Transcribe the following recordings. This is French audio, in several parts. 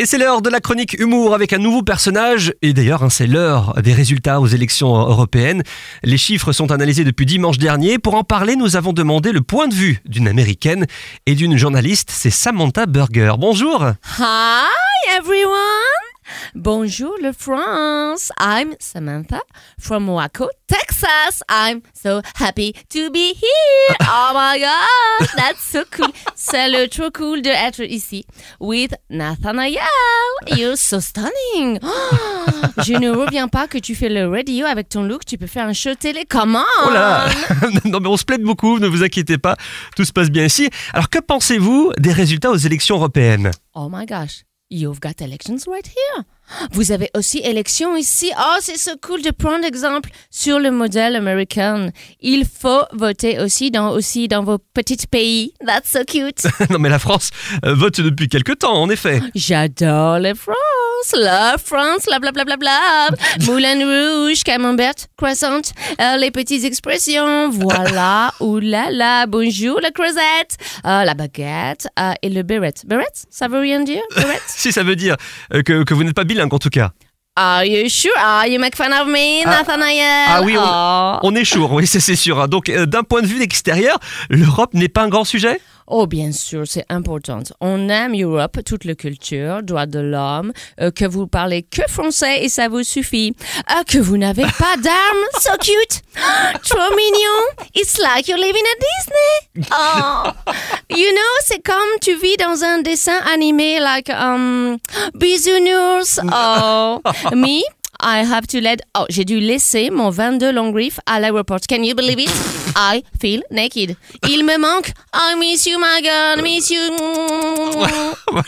Et c'est l'heure de la chronique humour avec un nouveau personnage. Et d'ailleurs, hein, c'est l'heure des résultats aux élections européennes. Les chiffres sont analysés depuis dimanche dernier. Pour en parler, nous avons demandé le point de vue d'une américaine et d'une journaliste. C'est Samantha Burger. Bonjour. Hi everyone! Bonjour le France. I'm Samantha from Waco, Texas. I'm so happy to be here. Oh my gosh, that's so cool. C'est le trop cool d'être ici with Nathanael. You're so stunning. Je ne reviens pas que tu fais le radio avec ton look. Tu peux faire un show télé. Comment? Oh là là Non mais on se plaide beaucoup, ne vous inquiétez pas, tout se passe bien ici. Alors que pensez-vous des résultats aux élections européennes? Oh my gosh, you've got elections right here. Vous avez aussi élections ici. Oh, c'est so cool de prendre exemple sur le modèle américain. Il faut voter aussi dans, aussi dans vos petits pays. That's so cute. Non mais la France euh, vote depuis quelque temps, en effet. J'adore la France. La France, la bla bla bla bla. Moulin rouge, camembert, croissant, euh, les petites expressions. Voilà. Là là. Bonjour la croisette, euh, la baguette euh, et le beret. Beret, ça veut rien dire? Beret? Si ça veut dire que, que vous n'êtes pas bilingue en tout cas. Are you sure? Are you make fun of me, Nathanael? Ah oui, on, Oh. on est chaud, oui, c'est sûr. hein. Donc, euh, d'un point de vue extérieur, l'Europe n'est pas un grand sujet? Oh, bien sûr, c'est important. On aime Europe, toute la culture, droits de l'homme, euh, que vous parlez que français et ça vous suffit. Euh, que vous n'avez pas d'armes, so cute. Trop mignon. It's like you're living at Disney. Oh. You know, c'est comme tu vis dans un dessin animé, like, um, bisounours. Oh. Me? I have to let. Oh, j'ai dû laisser mon 22 long griff à l'aéroport. Can you believe it? I feel naked. Il me manque. I miss you, my God. Miss you.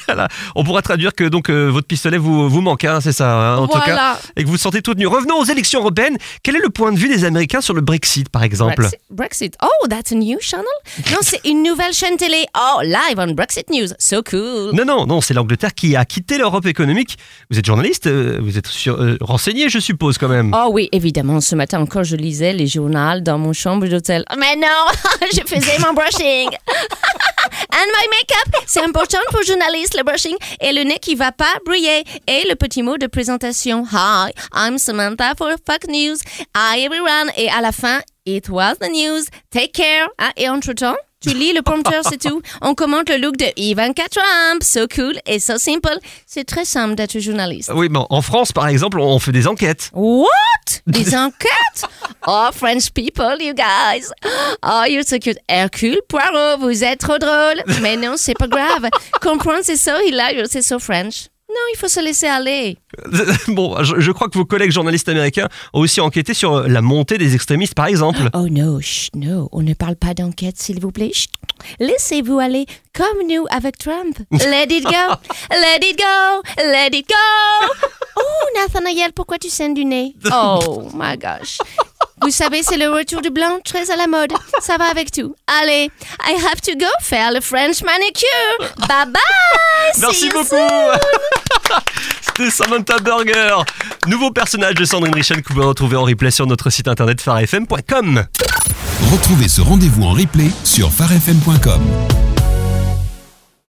Voilà. On pourra traduire que donc euh, votre pistolet vous, vous manque, hein, c'est ça, hein, en tout cas, et que vous vous sentez tout tenu. Revenons aux élections européennes. Quel est le point de vue des Américains sur le Brexit, par exemple? Brexit, Brexit. Oh, that's a new channel? Non, c'est une nouvelle chaîne télé. Oh, live on Brexit News. So cool. Non, non, non, c'est l'Angleterre qui a quitté l'Europe économique. Vous êtes journaliste, euh, vous êtes sur- euh, renseigné, je suppose, quand même. Oh oui, évidemment. Ce matin encore, je lisais les journaux dans mon chambre d'hôtel. Mais non, je faisais mon brushing. And my make-up. C'est important pour journaliste, le brushing et le nez qui va pas briller. Et le petit mot de présentation. Hi, I'm Samantha for Fox News. Hi everyone. Et à la fin, it was the news. Take care. Ah, et entre-temps, tu lis le prompteur, c'est tout. On commente le look de Ivanka Trump. So cool et so simple. C'est très simple d'être journaliste. Oui, mais en France, par exemple, on fait des enquêtes. What? Des enquêtes? Oh, French people, you guys. Oh, you're so cute. Hercule Poirot, vous êtes trop drôle. Mais non, c'est pas grave. Comprendre, c'est so hilarious, c'est so French. Non, il faut se laisser aller. bon, je, je crois que vos collègues journalistes américains ont aussi enquêté sur euh, la montée des extrémistes, par exemple. Oh no, chut, no, on ne parle pas d'enquête, s'il vous plaît. Chut. Laissez-vous aller comme nous avec Trump. Let it go, let it go, let it go. Oh, Nathanael, pourquoi tu saignes du nez? Oh my gosh. Vous savez, c'est le retour du blanc, très à la mode. Ça va avec tout. Allez, I have to go faire le French manicure. Bye bye. See Merci you beaucoup soon. C'était Samantha Burger, nouveau personnage de Sandrine Richen que vous pouvez retrouver en replay sur notre site internet farfm.com. Retrouvez ce rendez-vous en replay sur farfm.com.